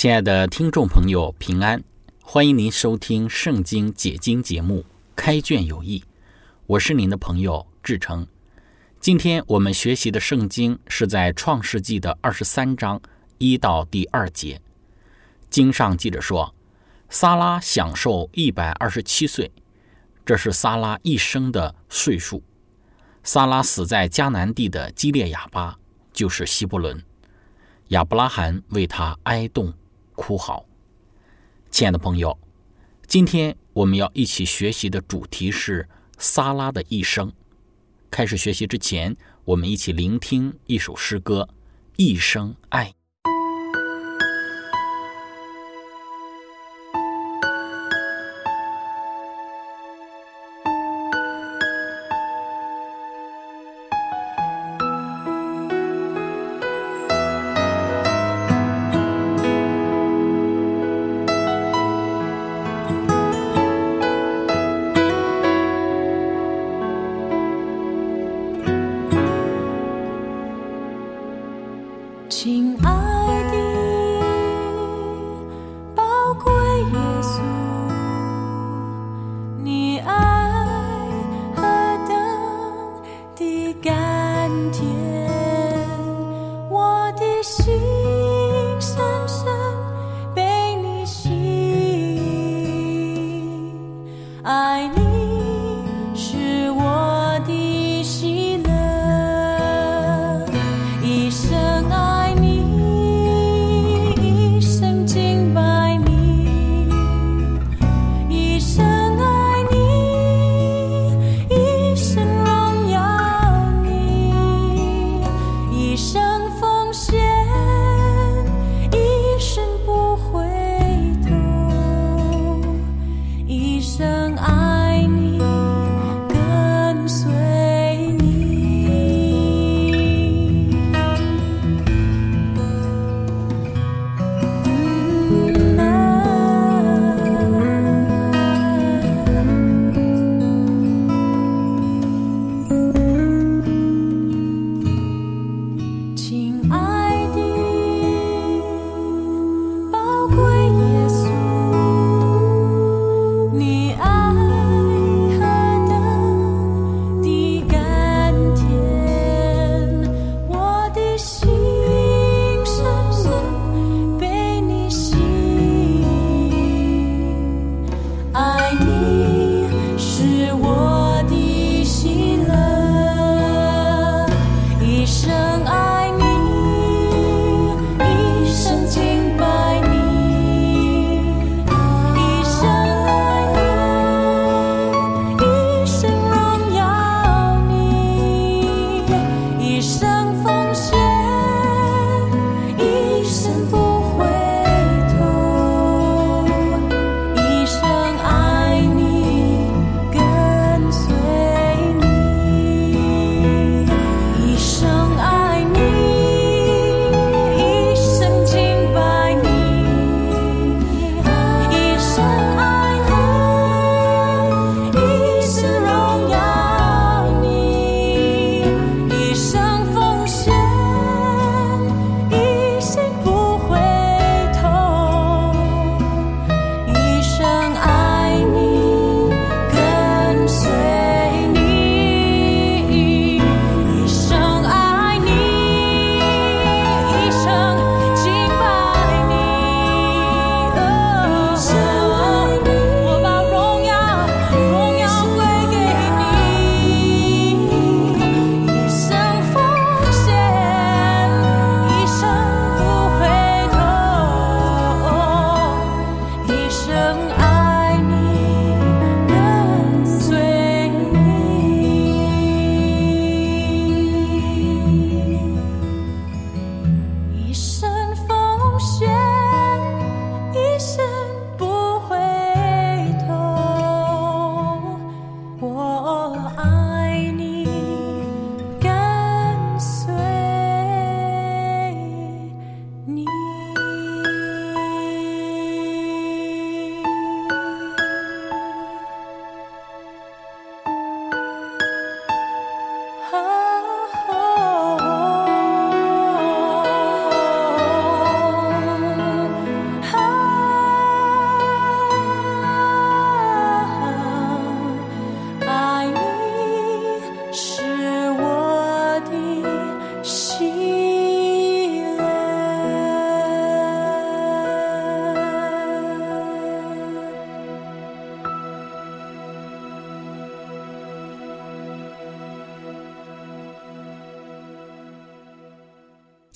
亲爱的听众朋友，平安！欢迎您收听《圣经解经》节目《开卷有益》，我是您的朋友志成。今天我们学习的圣经是在创世纪的二十三章一到第二节。经上记着说，撒拉享受一百二十七岁，这是撒拉一生的岁数。撒拉死在迦南地的基列亚巴，就是希伯伦。亚伯拉罕为他哀悼。哭嚎，亲爱的朋友，今天我们要一起学习的主题是萨拉的一生。开始学习之前，我们一起聆听一首诗歌《一生爱》。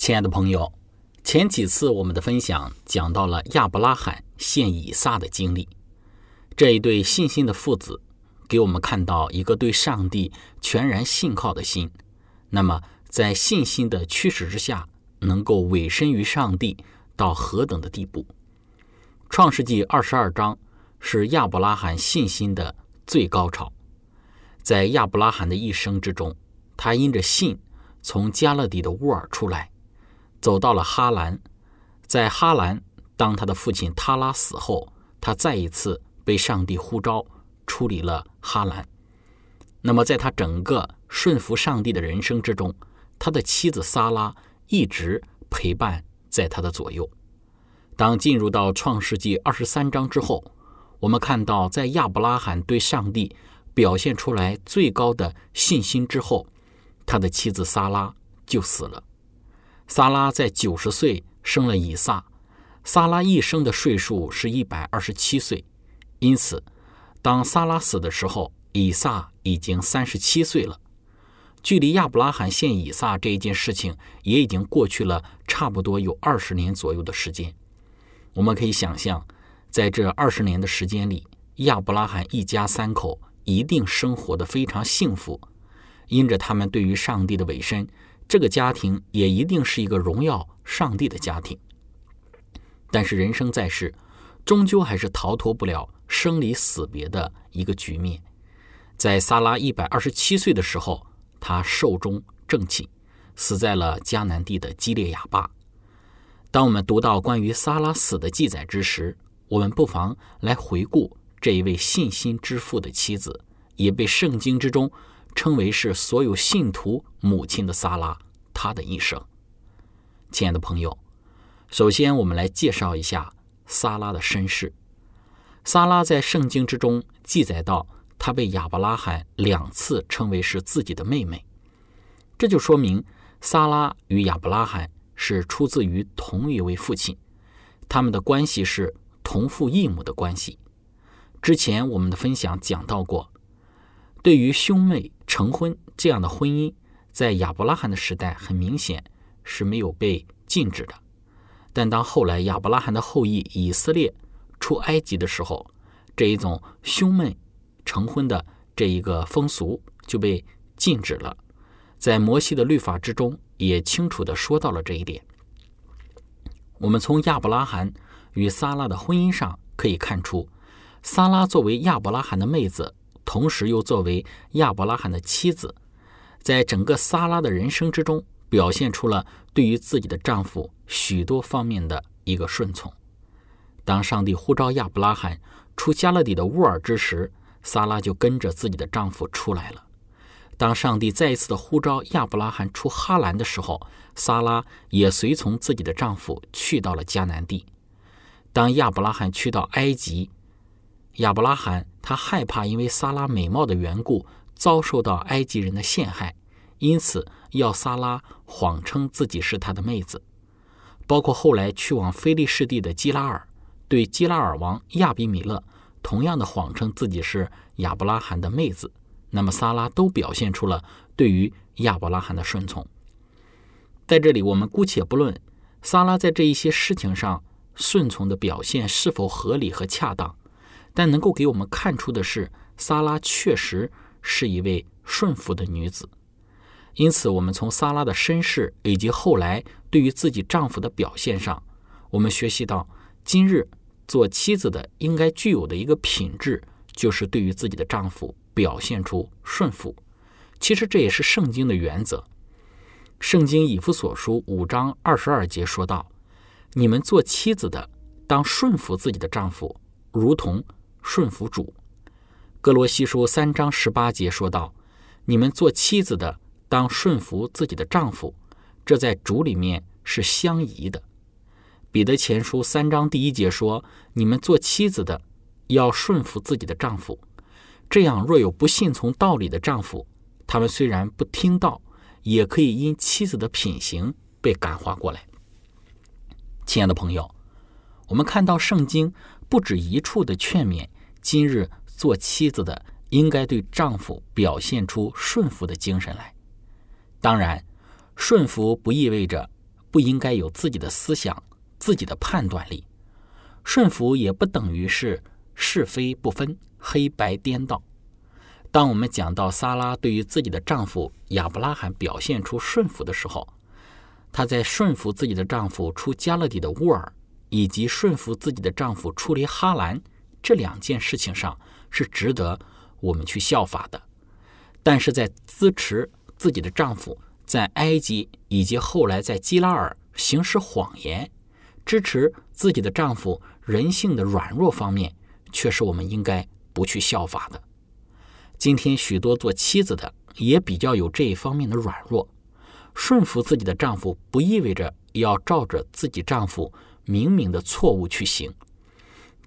亲爱的朋友，前几次我们的分享讲到了亚伯拉罕献以撒的经历，这一对信心的父子给我们看到一个对上帝全然信靠的心。那么，在信心的驱使之下，能够委身于上帝到何等的地步？创世纪二十二章是亚伯拉罕信心的最高潮。在亚伯拉罕的一生之中，他因着信从加勒底的乌尔出来。走到了哈兰，在哈兰，当他的父亲塔拉死后，他再一次被上帝呼召，出离了哈兰。那么，在他整个顺服上帝的人生之中，他的妻子撒拉一直陪伴在他的左右。当进入到创世纪二十三章之后，我们看到，在亚伯拉罕对上帝表现出来最高的信心之后，他的妻子撒拉就死了。撒拉在九十岁生了以撒，撒拉一生的岁数是一百二十七岁，因此，当撒拉死的时候，以撒已经三十七岁了。距离亚伯拉罕献以撒这一件事情也已经过去了差不多有二十年左右的时间。我们可以想象，在这二十年的时间里，亚伯拉罕一家三口一定生活的非常幸福，因着他们对于上帝的委身。这个家庭也一定是一个荣耀上帝的家庭，但是人生在世，终究还是逃脱不了生离死别的一个局面。在萨拉一百二十七岁的时候，他寿终正寝，死在了迦南地的基列亚巴。当我们读到关于萨拉死的记载之时，我们不妨来回顾这一位信心之父的妻子，也被圣经之中。称为是所有信徒母亲的萨拉，她的一生。亲爱的朋友，首先我们来介绍一下萨拉的身世。萨拉在圣经之中记载到，她被亚伯拉罕两次称为是自己的妹妹，这就说明萨拉与亚伯拉罕是出自于同一位父亲，他们的关系是同父异母的关系。之前我们的分享讲到过，对于兄妹。成婚这样的婚姻，在亚伯拉罕的时代很明显是没有被禁止的。但当后来亚伯拉罕的后裔以色列出埃及的时候，这一种兄妹成婚的这一个风俗就被禁止了。在摩西的律法之中，也清楚的说到了这一点。我们从亚伯拉罕与撒拉的婚姻上可以看出，撒拉作为亚伯拉罕的妹子。同时又作为亚伯拉罕的妻子，在整个撒拉的人生之中，表现出了对于自己的丈夫许多方面的一个顺从。当上帝呼召亚伯拉罕出加勒底的乌尔之时，撒拉就跟着自己的丈夫出来了。当上帝再一次的呼召亚伯拉罕出哈兰的时候，撒拉也随从自己的丈夫去到了迦南地。当亚伯拉罕去到埃及，亚伯拉罕他害怕因为萨拉美貌的缘故遭受到埃及人的陷害，因此要萨拉谎称自己是他的妹子。包括后来去往菲利士地的基拉尔，对基拉尔王亚比米勒同样的谎称自己是亚伯拉罕的妹子。那么萨拉都表现出了对于亚伯拉罕的顺从。在这里，我们姑且不论萨拉在这一些事情上顺从的表现是否合理和恰当。但能够给我们看出的是，萨拉确实是一位顺服的女子。因此，我们从萨拉的身世以及后来对于自己丈夫的表现上，我们学习到，今日做妻子的应该具有的一个品质，就是对于自己的丈夫表现出顺服。其实这也是圣经的原则。圣经以弗所书五章二十二节说道：“你们做妻子的，当顺服自己的丈夫，如同。”顺服主，哥罗西书三章十八节说道：“你们做妻子的，当顺服自己的丈夫，这在主里面是相宜的。”彼得前书三章第一节说：“你们做妻子的，要顺服自己的丈夫，这样若有不信从道理的丈夫，他们虽然不听道，也可以因妻子的品行被感化过来。”亲爱的朋友，我们看到圣经不止一处的劝勉。今日做妻子的应该对丈夫表现出顺服的精神来。当然，顺服不意味着不应该有自己的思想、自己的判断力。顺服也不等于是是非不分、黑白颠倒。当我们讲到萨拉对于自己的丈夫亚伯拉罕表现出顺服的时候，她在顺服自己的丈夫出加勒底的乌尔，以及顺服自己的丈夫出离哈兰这两件事情上，是值得我们去效法的。但是在支持自己的丈夫在埃及以及后来在基拉尔行使谎言，支持自己的丈夫人性的软弱方面，却是我们应该不去效法的。今天许多做妻子的也比较有这一方面的软弱，顺服自己的丈夫不意味着要照着自己丈夫明明的错误去行。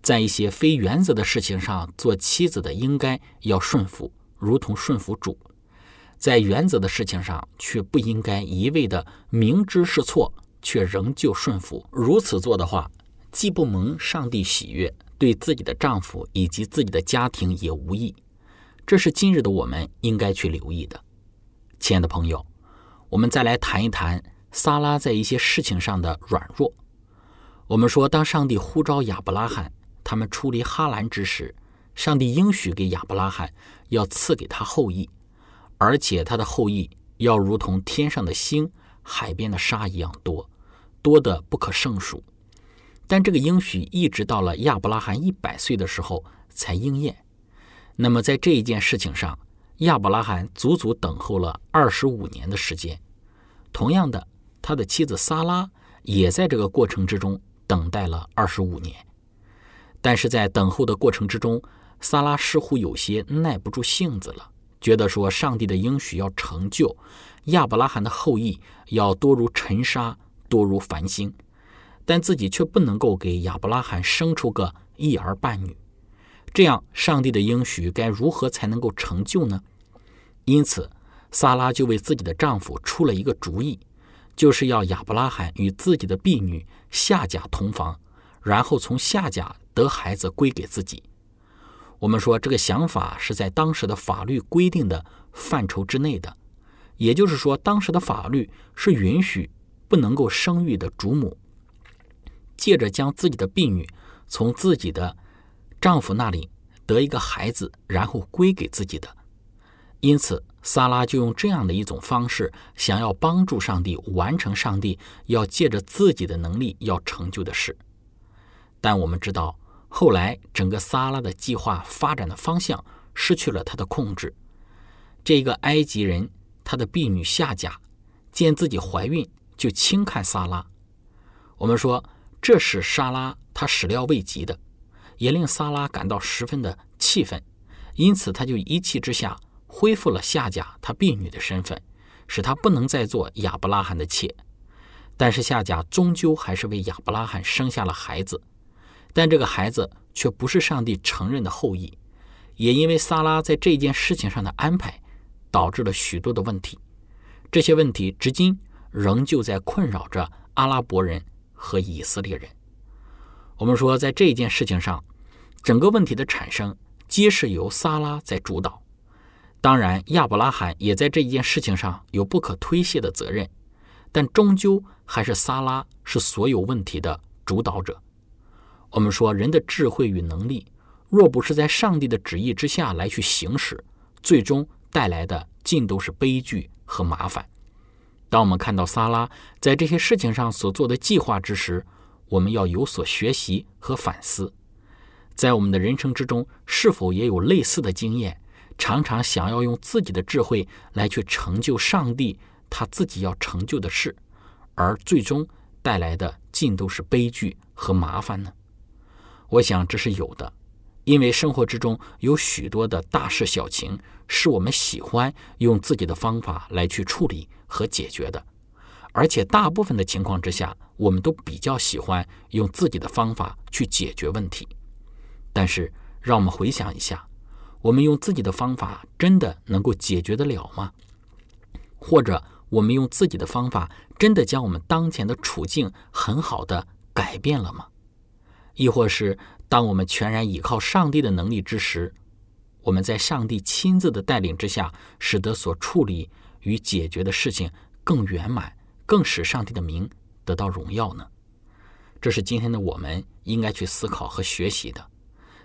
在一些非原则的事情上，做妻子的应该要顺服，如同顺服主；在原则的事情上，却不应该一味的明知是错却仍旧顺服。如此做的话，既不蒙上帝喜悦，对自己的丈夫以及自己的家庭也无益。这是今日的我们应该去留意的，亲爱的朋友，我们再来谈一谈撒拉在一些事情上的软弱。我们说，当上帝呼召亚伯拉罕他们出离哈兰之时，上帝应许给亚伯拉罕要赐给他后裔，而且他的后裔要如同天上的星、海边的沙一样多，多的不可胜数。但这个应许一直到了亚伯拉罕一百岁的时候才应验。那么，在这一件事情上，亚伯拉罕足足等候了二十五年的时间。同样的，他的妻子撒拉也在这个过程之中等待了二十五年。但是在等候的过程之中，萨拉似乎有些耐不住性子了，觉得说上帝的应许要成就，亚伯拉罕的后裔要多如尘沙，多如繁星，但自己却不能够给亚伯拉罕生出个一儿半女。这样，上帝的应许该如何才能够成就呢？因此，萨拉就为自己的丈夫出了一个主意，就是要亚伯拉罕与自己的婢女夏甲同房，然后从夏甲得孩子归给自己。我们说，这个想法是在当时的法律规定的范畴之内的，也就是说，当时的法律是允许不能够生育的主母，借着将自己的婢女从自己的。丈夫那里得一个孩子，然后归给自己的。因此，萨拉就用这样的一种方式，想要帮助上帝完成上帝要借着自己的能力要成就的事。但我们知道，后来整个萨拉的计划发展的方向失去了他的控制。这个埃及人，他的婢女夏甲见自己怀孕，就轻看萨拉。我们说，这是莎拉他始料未及的。也令萨拉感到十分的气愤，因此他就一气之下恢复了夏甲他婢女的身份，使他不能再做亚伯拉罕的妾。但是夏甲终究还是为亚伯拉罕生下了孩子，但这个孩子却不是上帝承认的后裔。也因为萨拉在这件事情上的安排，导致了许多的问题。这些问题至今仍旧在困扰着阿拉伯人和以色列人。我们说，在这件事情上，整个问题的产生皆是由萨拉在主导。当然，亚伯拉罕也在这一件事情上有不可推卸的责任，但终究还是萨拉是所有问题的主导者。我们说，人的智慧与能力，若不是在上帝的旨意之下来去行使，最终带来的尽都是悲剧和麻烦。当我们看到撒拉在这些事情上所做的计划之时，我们要有所学习和反思，在我们的人生之中，是否也有类似的经验？常常想要用自己的智慧来去成就上帝他自己要成就的事，而最终带来的尽都是悲剧和麻烦呢？我想这是有的，因为生活之中有许多的大事小情，是我们喜欢用自己的方法来去处理和解决的。而且大部分的情况之下，我们都比较喜欢用自己的方法去解决问题。但是，让我们回想一下，我们用自己的方法真的能够解决得了吗？或者，我们用自己的方法真的将我们当前的处境很好的改变了吗？亦或是，当我们全然依靠上帝的能力之时，我们在上帝亲自的带领之下，使得所处理与解决的事情更圆满？更使上帝的名得到荣耀呢？这是今天的我们应该去思考和学习的。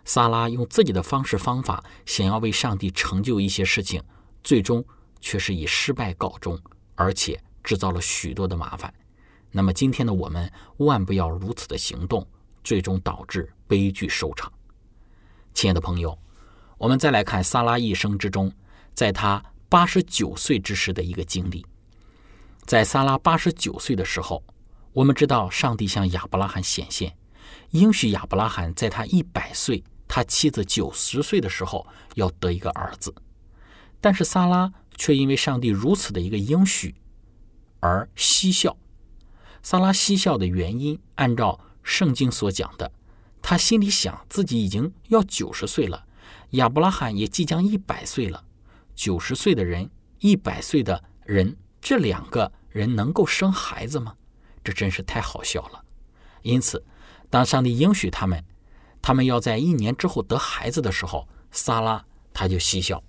萨拉用自己的方式方法，想要为上帝成就一些事情，最终却是以失败告终，而且制造了许多的麻烦。那么今天的我们万不要如此的行动，最终导致悲剧收场。亲爱的朋友，我们再来看萨拉一生之中，在他八十九岁之时的一个经历。在萨拉八十九岁的时候，我们知道上帝向亚伯拉罕显现，应许亚伯拉罕在他一百岁。他妻子九十岁的时候要得一个儿子，但是萨拉却因为上帝如此的一个应许而嬉笑。萨拉嬉笑的原因，按照圣经所讲的，他心里想自己已经要九十岁了，亚伯拉罕也即将一百岁了。九十岁的人，一百岁的人，这两个人能够生孩子吗？这真是太好笑了。因此，当上帝应许他们。他们要在一年之后得孩子的时候，萨拉他就嬉笑。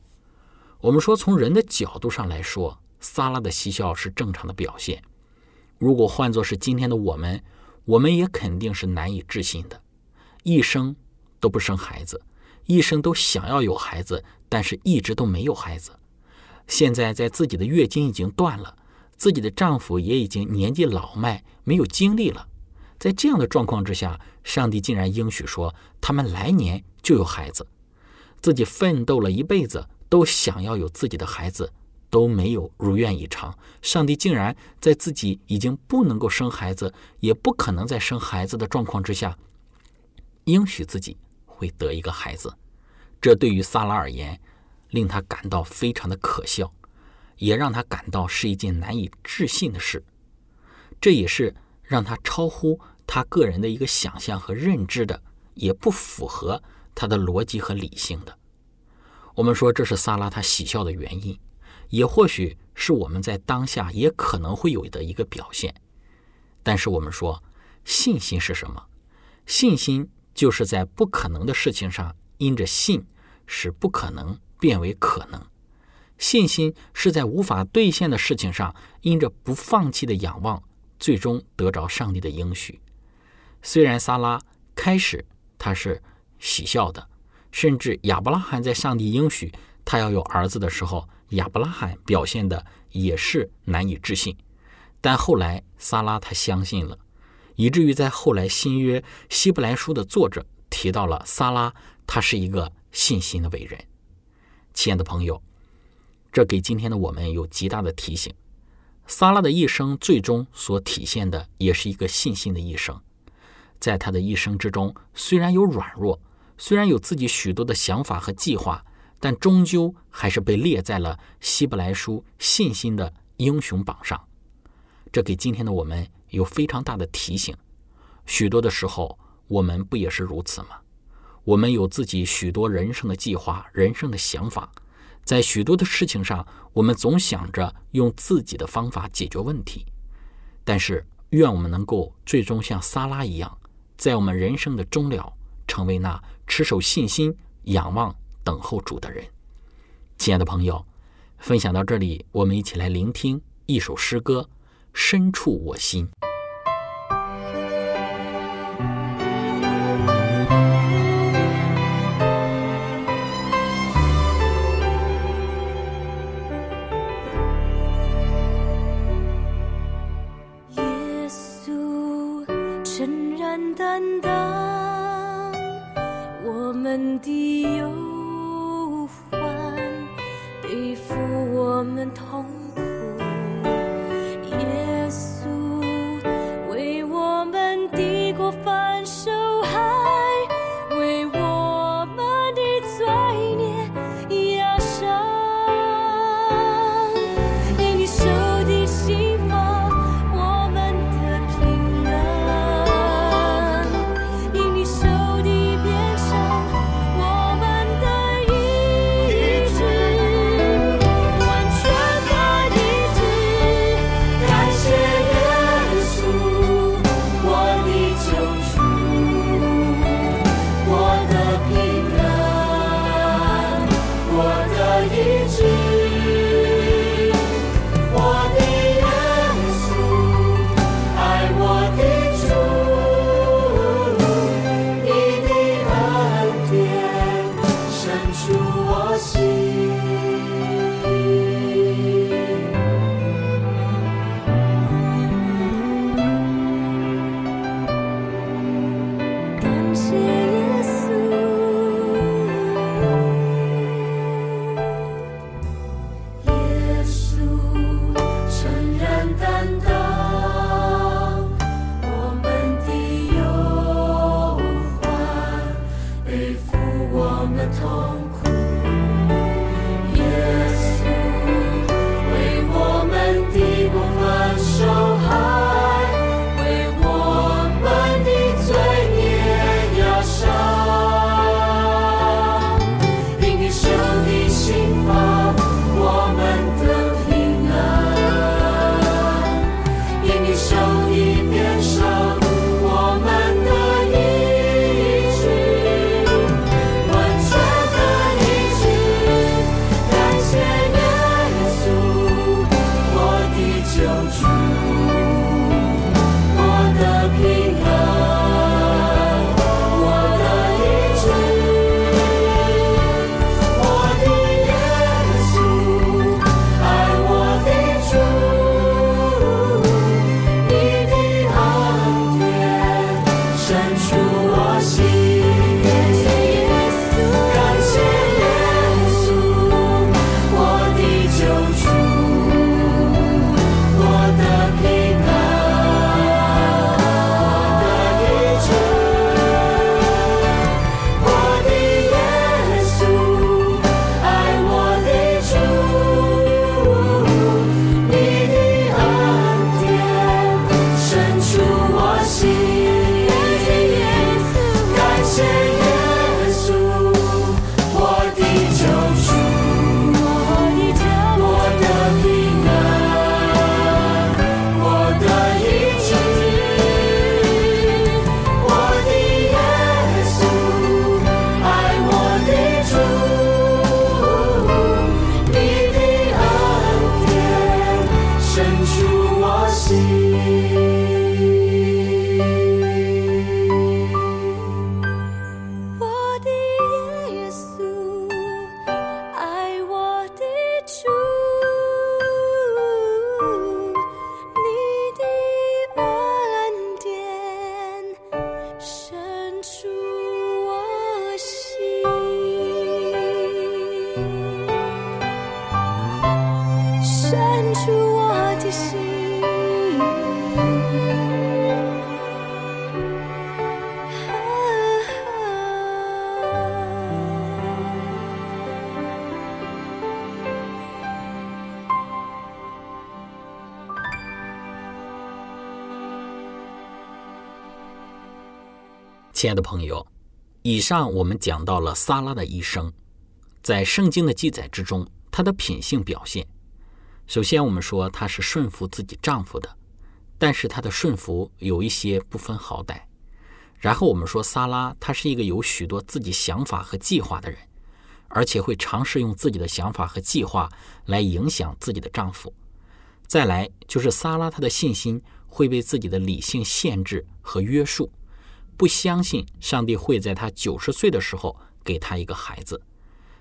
我们说，从人的角度上来说，萨拉的嬉笑是正常的表现。如果换作是今天的我们，我们也肯定是难以置信的。一生都不生孩子，一生都想要有孩子，但是一直都没有孩子。现在在自己的月经已经断了，自己的丈夫也已经年纪老迈，没有精力了。在这样的状况之下，上帝竟然应许说他们来年就有孩子。自己奋斗了一辈子，都想要有自己的孩子，都没有如愿以偿。上帝竟然在自己已经不能够生孩子，也不可能再生孩子的状况之下，应许自己会得一个孩子。这对于萨拉而言，令他感到非常的可笑，也让他感到是一件难以置信的事。这也是让他超乎。他个人的一个想象和认知的，也不符合他的逻辑和理性的。我们说这是萨拉他喜笑的原因，也或许是我们在当下也可能会有的一个表现。但是我们说，信心是什么？信心就是在不可能的事情上，因着信，使不可能变为可能。信心是在无法兑现的事情上，因着不放弃的仰望，最终得着上帝的应许。虽然萨拉开始他是喜笑的，甚至亚伯拉罕在上帝应许他要有儿子的时候，亚伯拉罕表现的也是难以置信。但后来萨拉他相信了，以至于在后来新约希伯来书的作者提到了萨拉，他是一个信心的伟人。亲爱的朋友，这给今天的我们有极大的提醒。萨拉的一生最终所体现的也是一个信心的一生。在他的一生之中，虽然有软弱，虽然有自己许多的想法和计划，但终究还是被列在了希伯来书信心的英雄榜上。这给今天的我们有非常大的提醒。许多的时候，我们不也是如此吗？我们有自己许多人生的计划、人生的想法，在许多的事情上，我们总想着用自己的方法解决问题。但是，愿我们能够最终像撒拉一样。在我们人生的终了，成为那持守信心、仰望、等候主的人。亲爱的朋友，分享到这里，我们一起来聆听一首诗歌，深处我心。亲爱的朋友，以上我们讲到了撒拉的一生，在圣经的记载之中，她的品性表现。首先，我们说她是顺服自己丈夫的，但是她的顺服有一些不分好歹。然后我们说撒拉，她是一个有许多自己想法和计划的人，而且会尝试用自己的想法和计划来影响自己的丈夫。再来就是撒拉，她的信心会被自己的理性限制和约束，不相信上帝会在他九十岁的时候给他一个孩子。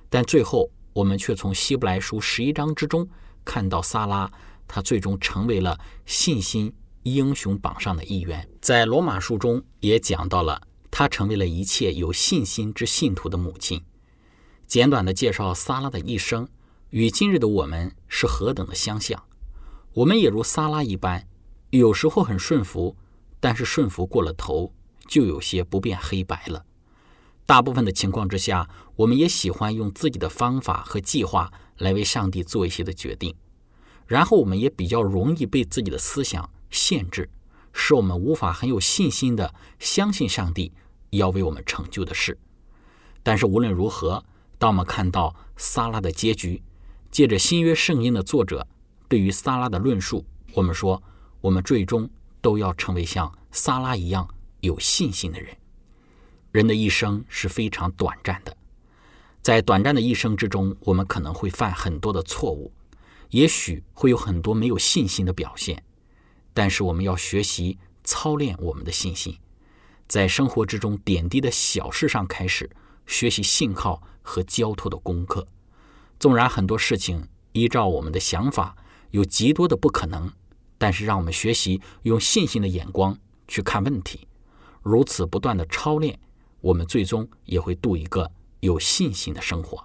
但最后，我们却从希伯来书十一章之中看到撒拉，他最终成为了信心英雄榜上的一员。在罗马书中也讲到了，他成为了一切有信心之信徒的母亲。简短的介绍撒拉的一生，与今日的我们是何等的相像。我们也如撒拉一般，有时候很顺服，但是顺服过了头，就有些不辨黑白了。大部分的情况之下，我们也喜欢用自己的方法和计划来为上帝做一些的决定，然后我们也比较容易被自己的思想限制，使我们无法很有信心的相信上帝要为我们成就的事。但是无论如何，当我们看到撒拉的结局，借着新约圣经的作者。对于萨拉的论述，我们说，我们最终都要成为像萨拉一样有信心的人。人的一生是非常短暂的，在短暂的一生之中，我们可能会犯很多的错误，也许会有很多没有信心的表现。但是，我们要学习操练我们的信心，在生活之中点滴的小事上开始学习信号和交托的功课。纵然很多事情依照我们的想法。有极多的不可能，但是让我们学习用信心的眼光去看问题，如此不断的操练，我们最终也会度一个有信心的生活。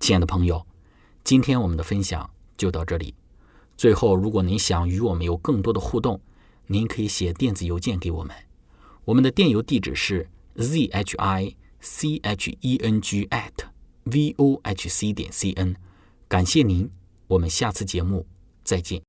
亲爱的朋友，今天我们的分享就到这里。最后，如果您想与我们有更多的互动，您可以写电子邮件给我们，我们的电邮地址是 z h i c h e n g at v o h c 点 c n。感谢您。我们下次节目再见。